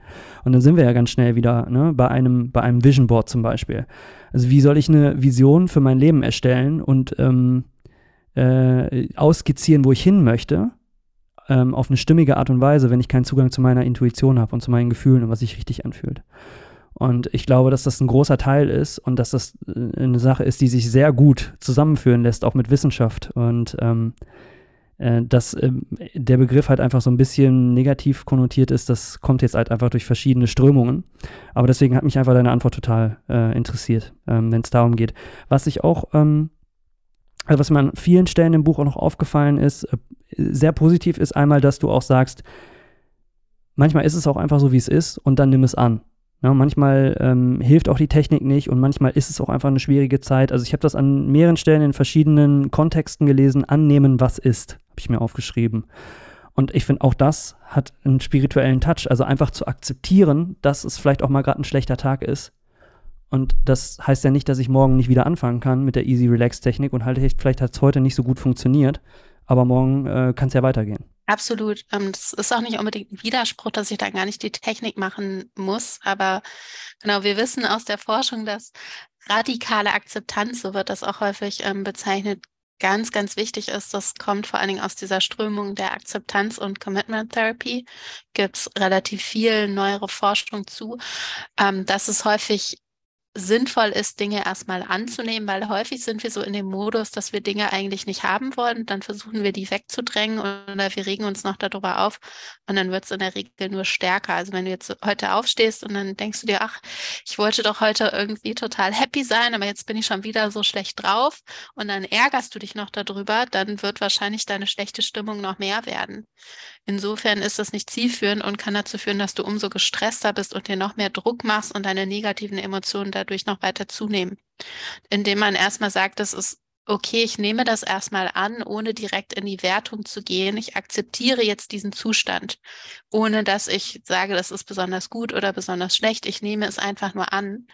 Und dann sind wir ja ganz schnell wieder ne, bei, einem, bei einem Vision Board zum Beispiel. Also wie soll ich eine Vision für mein Leben erstellen und ähm, äh, ausskizzieren, wo ich hin möchte, ähm, auf eine stimmige Art und Weise, wenn ich keinen Zugang zu meiner Intuition habe und zu meinen Gefühlen und was sich richtig anfühlt. Und ich glaube, dass das ein großer Teil ist und dass das äh, eine Sache ist, die sich sehr gut zusammenführen lässt, auch mit Wissenschaft. Und ähm, äh, dass äh, der Begriff halt einfach so ein bisschen negativ konnotiert ist, das kommt jetzt halt einfach durch verschiedene Strömungen. Aber deswegen hat mich einfach deine Antwort total äh, interessiert, ähm, wenn es darum geht. Was ich auch, ähm, also was mir an vielen Stellen im Buch auch noch aufgefallen ist, äh, sehr positiv ist einmal, dass du auch sagst, manchmal ist es auch einfach so, wie es ist und dann nimm es an. Ja, manchmal ähm, hilft auch die Technik nicht und manchmal ist es auch einfach eine schwierige Zeit. Also ich habe das an mehreren Stellen in verschiedenen Kontexten gelesen. Annehmen, was ist, habe ich mir aufgeschrieben. Und ich finde, auch das hat einen spirituellen Touch. Also einfach zu akzeptieren, dass es vielleicht auch mal gerade ein schlechter Tag ist. Und das heißt ja nicht, dass ich morgen nicht wieder anfangen kann mit der Easy Relax Technik und halt vielleicht hat es heute nicht so gut funktioniert, aber morgen äh, kann es ja weitergehen. Absolut. Ähm, das ist auch nicht unbedingt ein Widerspruch, dass ich da gar nicht die Technik machen muss. Aber genau, wir wissen aus der Forschung, dass radikale Akzeptanz, so wird das auch häufig ähm, bezeichnet, ganz, ganz wichtig ist. Das kommt vor allen Dingen aus dieser Strömung der Akzeptanz- und Commitment Therapy. Gibt es relativ viel neuere Forschung zu. Ähm, dass es häufig sinnvoll ist, Dinge erstmal anzunehmen, weil häufig sind wir so in dem Modus, dass wir Dinge eigentlich nicht haben wollen. Dann versuchen wir die wegzudrängen oder wir regen uns noch darüber auf und dann wird es in der Regel nur stärker. Also wenn du jetzt heute aufstehst und dann denkst du dir, ach, ich wollte doch heute irgendwie total happy sein, aber jetzt bin ich schon wieder so schlecht drauf und dann ärgerst du dich noch darüber, dann wird wahrscheinlich deine schlechte Stimmung noch mehr werden. Insofern ist das nicht zielführend und kann dazu führen, dass du umso gestresster bist und dir noch mehr Druck machst und deine negativen Emotionen dadurch noch weiter zunehmen. Indem man erstmal sagt, das ist okay, ich nehme das erstmal an, ohne direkt in die Wertung zu gehen. Ich akzeptiere jetzt diesen Zustand, ohne dass ich sage, das ist besonders gut oder besonders schlecht. Ich nehme es einfach nur an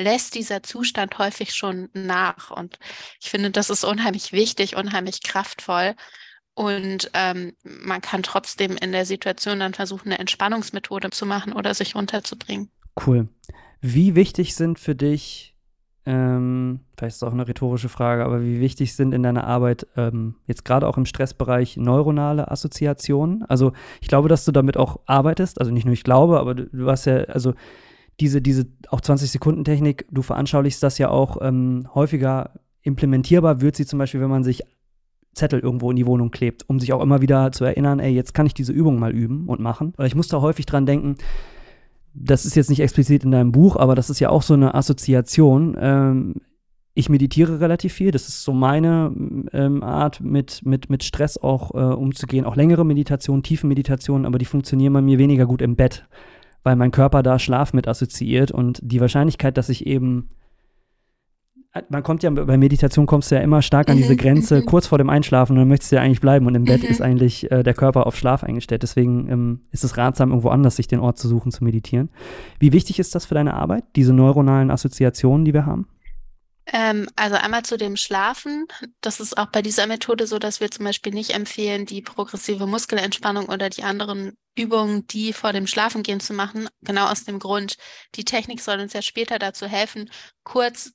lässt dieser Zustand häufig schon nach. Und ich finde, das ist unheimlich wichtig, unheimlich kraftvoll, und ähm, man kann trotzdem in der Situation dann versuchen, eine Entspannungsmethode zu machen oder sich runterzubringen. Cool. Wie wichtig sind für dich, ähm, vielleicht ist es auch eine rhetorische Frage, aber wie wichtig sind in deiner Arbeit ähm, jetzt gerade auch im Stressbereich neuronale Assoziationen? Also ich glaube, dass du damit auch arbeitest, also nicht nur ich glaube, aber du, du hast ja, also diese, diese auch 20-Sekunden-Technik, du veranschaulichst das ja auch ähm, häufiger implementierbar wird sie zum Beispiel, wenn man sich Zettel irgendwo in die Wohnung klebt, um sich auch immer wieder zu erinnern, ey, jetzt kann ich diese Übung mal üben und machen. Weil ich muss da häufig dran denken, das ist jetzt nicht explizit in deinem Buch, aber das ist ja auch so eine Assoziation. Ähm, ich meditiere relativ viel. Das ist so meine ähm, Art, mit, mit, mit Stress auch äh, umzugehen. Auch längere Meditationen, tiefe Meditationen, aber die funktionieren bei mir weniger gut im Bett, weil mein Körper da Schlaf mit assoziiert und die Wahrscheinlichkeit, dass ich eben man kommt ja bei Meditation kommst du ja immer stark an diese mhm, Grenze mhm. kurz vor dem Einschlafen und dann möchtest du ja eigentlich bleiben und im Bett mhm. ist eigentlich äh, der Körper auf Schlaf eingestellt. Deswegen ähm, ist es ratsam, irgendwo anders sich den Ort zu suchen, zu meditieren. Wie wichtig ist das für deine Arbeit, diese neuronalen Assoziationen, die wir haben? Ähm, also einmal zu dem Schlafen. Das ist auch bei dieser Methode so, dass wir zum Beispiel nicht empfehlen, die progressive Muskelentspannung oder die anderen Übungen, die vor dem Schlafengehen zu machen. Genau aus dem Grund, die Technik soll uns ja später dazu helfen, kurz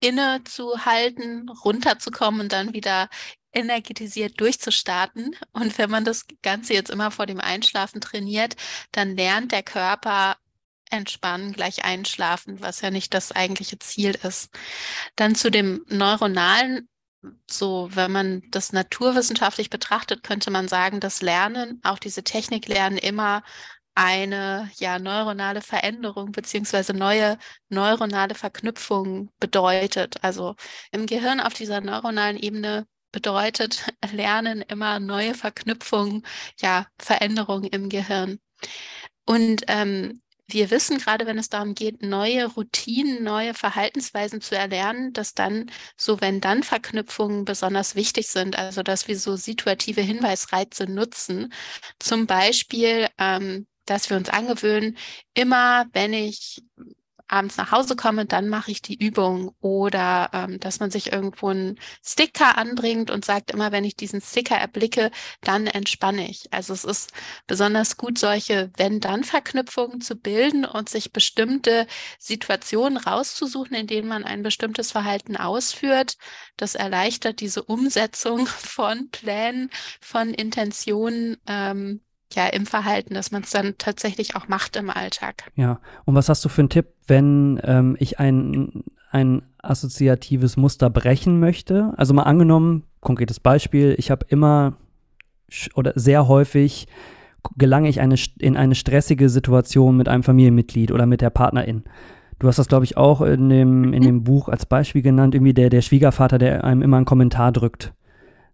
innezuhalten, runterzukommen und dann wieder energetisiert durchzustarten. Und wenn man das Ganze jetzt immer vor dem Einschlafen trainiert, dann lernt der Körper entspannen, gleich einschlafen, was ja nicht das eigentliche Ziel ist. Dann zu dem neuronalen, so wenn man das naturwissenschaftlich betrachtet, könnte man sagen, dass Lernen, auch diese Technik lernen, immer eine ja neuronale Veränderung beziehungsweise neue neuronale Verknüpfung bedeutet. Also im Gehirn auf dieser neuronalen Ebene bedeutet Lernen immer neue Verknüpfungen, ja Veränderungen im Gehirn. Und ähm, wir wissen gerade, wenn es darum geht, neue Routinen, neue Verhaltensweisen zu erlernen, dass dann so, wenn dann Verknüpfungen besonders wichtig sind, also dass wir so situative Hinweisreize nutzen. Zum Beispiel, ähm, dass wir uns angewöhnen, immer wenn ich abends nach Hause komme, dann mache ich die Übung oder ähm, dass man sich irgendwo einen Sticker anbringt und sagt, immer wenn ich diesen Sticker erblicke, dann entspanne ich. Also es ist besonders gut, solche Wenn-Dann-Verknüpfungen zu bilden und sich bestimmte Situationen rauszusuchen, in denen man ein bestimmtes Verhalten ausführt. Das erleichtert diese Umsetzung von Plänen, von Intentionen. Ähm, ja, im Verhalten, dass man es dann tatsächlich auch macht im Alltag. Ja, und was hast du für einen Tipp, wenn ähm, ich ein, ein assoziatives Muster brechen möchte? Also mal angenommen, konkretes Beispiel, ich habe immer oder sehr häufig gelange ich eine, in eine stressige Situation mit einem Familienmitglied oder mit der Partnerin. Du hast das, glaube ich, auch in dem, in dem Buch als Beispiel genannt, irgendwie der, der Schwiegervater, der einem immer einen Kommentar drückt.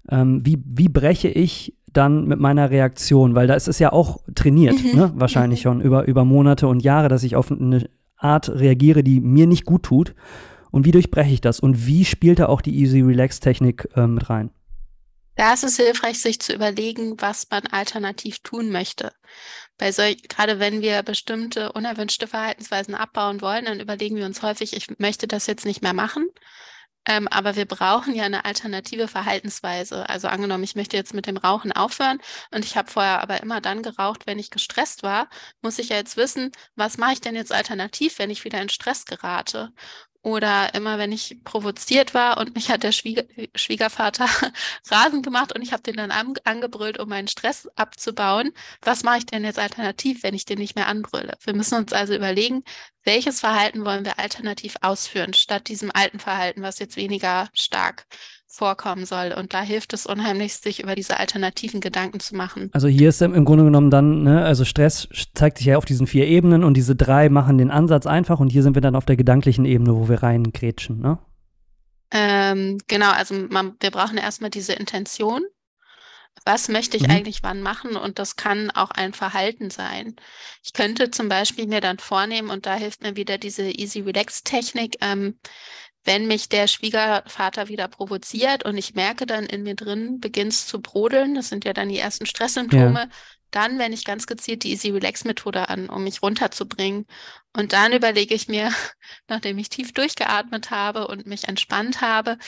Ähm, wie, wie breche ich dann mit meiner Reaktion, weil da ist es ja auch trainiert, mhm. ne? wahrscheinlich mhm. schon über, über Monate und Jahre, dass ich auf eine Art reagiere, die mir nicht gut tut. Und wie durchbreche ich das? Und wie spielt da auch die Easy Relax Technik äh, mit rein? Da ist es hilfreich, sich zu überlegen, was man alternativ tun möchte. Bei solch, gerade wenn wir bestimmte unerwünschte Verhaltensweisen abbauen wollen, dann überlegen wir uns häufig, ich möchte das jetzt nicht mehr machen. Ähm, aber wir brauchen ja eine alternative Verhaltensweise. Also angenommen, ich möchte jetzt mit dem Rauchen aufhören und ich habe vorher aber immer dann geraucht, wenn ich gestresst war, muss ich ja jetzt wissen, was mache ich denn jetzt alternativ, wenn ich wieder in Stress gerate? Oder immer, wenn ich provoziert war und mich hat der Schwieger Schwiegervater rasend gemacht und ich habe den dann an angebrüllt, um meinen Stress abzubauen. Was mache ich denn jetzt alternativ, wenn ich den nicht mehr anbrülle? Wir müssen uns also überlegen, welches Verhalten wollen wir alternativ ausführen, statt diesem alten Verhalten, was jetzt weniger stark vorkommen soll. Und da hilft es unheimlich, sich über diese alternativen Gedanken zu machen. Also hier ist im Grunde genommen dann, ne, also Stress zeigt sich ja auf diesen vier Ebenen und diese drei machen den Ansatz einfach und hier sind wir dann auf der gedanklichen Ebene, wo wir reingrätschen, ne? Ähm, genau, also man, wir brauchen erstmal diese Intention. Was möchte ich mhm. eigentlich wann machen? Und das kann auch ein Verhalten sein. Ich könnte zum Beispiel mir dann vornehmen, und da hilft mir wieder diese Easy Relax Technik, ähm, wenn mich der Schwiegervater wieder provoziert und ich merke dann in mir drin, beginnt es zu brodeln, das sind ja dann die ersten Stresssymptome, ja. dann wende ich ganz gezielt die Easy Relax Methode an, um mich runterzubringen. Und dann überlege ich mir, nachdem ich tief durchgeatmet habe und mich entspannt habe,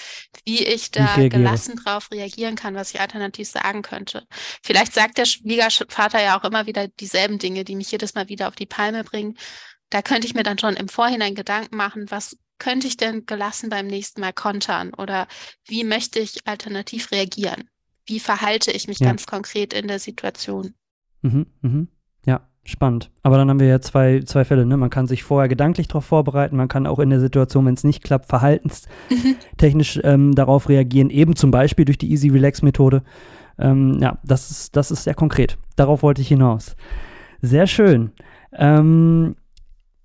wie ich da ich gelassen drauf reagieren kann, was ich alternativ sagen könnte. Vielleicht sagt der Schwiegervater ja auch immer wieder dieselben Dinge, die mich jedes Mal wieder auf die Palme bringen. Da könnte ich mir dann schon im Vorhinein Gedanken machen, was könnte ich denn gelassen beim nächsten Mal kontern oder wie möchte ich alternativ reagieren? Wie verhalte ich mich ja. ganz konkret in der Situation? Mhm, mhm. Ja, spannend. Aber dann haben wir ja zwei, zwei Fälle. Ne? Man kann sich vorher gedanklich darauf vorbereiten, man kann auch in der Situation, wenn es nicht klappt, verhaltenstechnisch mhm. ähm, darauf reagieren, eben zum Beispiel durch die Easy Relax Methode. Ähm, ja, das ist, das ist sehr konkret. Darauf wollte ich hinaus. Sehr schön. Ähm,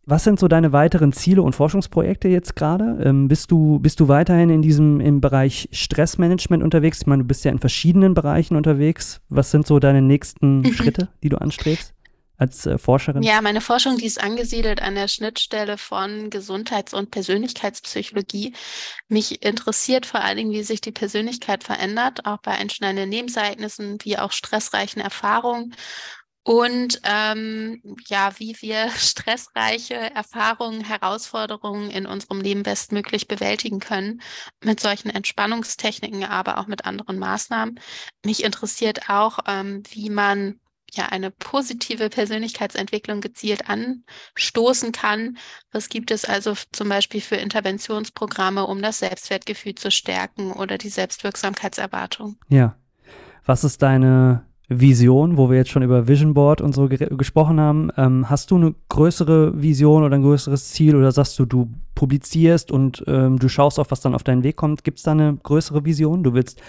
Was sind so deine weiteren Ziele und Forschungsprojekte jetzt gerade? Ähm, bist, du, bist du weiterhin in diesem im Bereich Stressmanagement unterwegs? Ich meine, du bist ja in verschiedenen Bereichen unterwegs. Was sind so deine nächsten mhm. Schritte, die du anstrebst? als äh, Forscherin? Ja, meine Forschung, die ist angesiedelt an der Schnittstelle von Gesundheits- und Persönlichkeitspsychologie. Mich interessiert vor allen Dingen, wie sich die Persönlichkeit verändert, auch bei einschneidenden Nebenseignissen, wie auch stressreichen Erfahrungen und ähm, ja, wie wir stressreiche Erfahrungen, Herausforderungen in unserem Leben bestmöglich bewältigen können mit solchen Entspannungstechniken, aber auch mit anderen Maßnahmen. Mich interessiert auch, ähm, wie man ja eine positive Persönlichkeitsentwicklung gezielt anstoßen kann. Was gibt es also zum Beispiel für Interventionsprogramme, um das Selbstwertgefühl zu stärken oder die Selbstwirksamkeitserwartung? Ja. Was ist deine Vision, wo wir jetzt schon über Vision Board und so ge gesprochen haben. Ähm, hast du eine größere Vision oder ein größeres Ziel oder sagst du, du publizierst und ähm, du schaust auf, was dann auf deinen Weg kommt? Gibt es da eine größere Vision? Du willst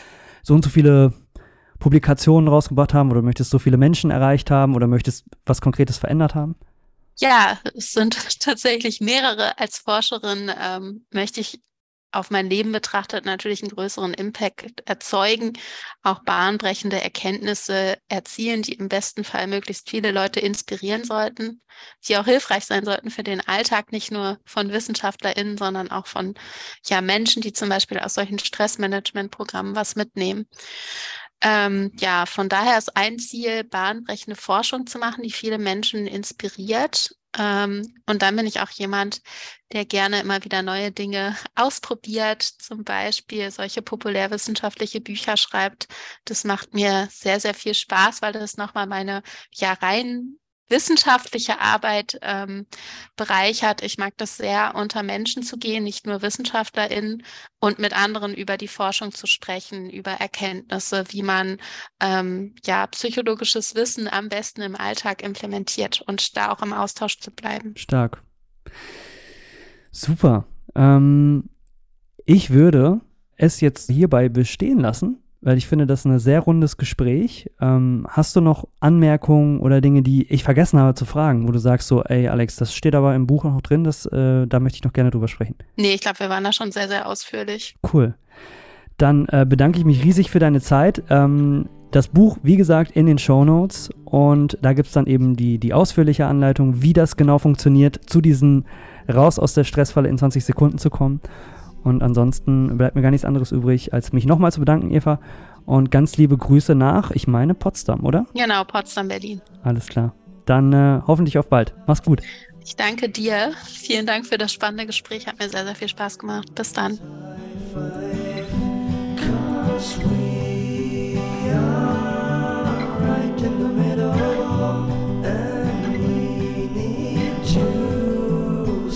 so und so viele Publikationen rausgebracht haben oder möchtest so viele Menschen erreicht haben oder möchtest was Konkretes verändert haben? Ja, es sind tatsächlich mehrere. Als Forscherin ähm, möchte ich auf mein Leben betrachtet natürlich einen größeren Impact erzeugen, auch bahnbrechende Erkenntnisse erzielen, die im besten Fall möglichst viele Leute inspirieren sollten, die auch hilfreich sein sollten für den Alltag, nicht nur von WissenschaftlerInnen, sondern auch von ja, Menschen, die zum Beispiel aus solchen Stressmanagement-Programmen was mitnehmen. Ähm, ja, von daher ist ein Ziel, bahnbrechende Forschung zu machen, die viele Menschen inspiriert ähm, und dann bin ich auch jemand, der gerne immer wieder neue Dinge ausprobiert, zum Beispiel solche populärwissenschaftliche Bücher schreibt. Das macht mir sehr, sehr viel Spaß, weil das nochmal meine ja rein wissenschaftliche Arbeit ähm, bereichert. Ich mag das sehr, unter Menschen zu gehen, nicht nur WissenschaftlerInnen und mit anderen über die Forschung zu sprechen, über Erkenntnisse, wie man ähm, ja psychologisches Wissen am besten im Alltag implementiert und da auch im Austausch zu bleiben. Stark. Super. Ähm, ich würde es jetzt hierbei bestehen lassen weil ich finde, das ist ein sehr rundes Gespräch. Ähm, hast du noch Anmerkungen oder Dinge, die ich vergessen habe zu fragen, wo du sagst so, ey Alex, das steht aber im Buch noch drin, das, äh, da möchte ich noch gerne drüber sprechen. Nee, ich glaube, wir waren da schon sehr, sehr ausführlich. Cool. Dann äh, bedanke ich mich riesig für deine Zeit. Ähm, das Buch, wie gesagt, in den Show Notes und da gibt es dann eben die, die ausführliche Anleitung, wie das genau funktioniert, zu diesen raus aus der Stressfalle in 20 Sekunden zu kommen. Und ansonsten bleibt mir gar nichts anderes übrig, als mich nochmal zu bedanken, Eva. Und ganz liebe Grüße nach, ich meine Potsdam, oder? Genau, Potsdam, Berlin. Alles klar. Dann äh, hoffentlich auf bald. Mach's gut. Ich danke dir. Vielen Dank für das spannende Gespräch. Hat mir sehr, sehr viel Spaß gemacht. Bis dann.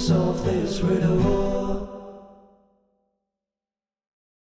solve this riddle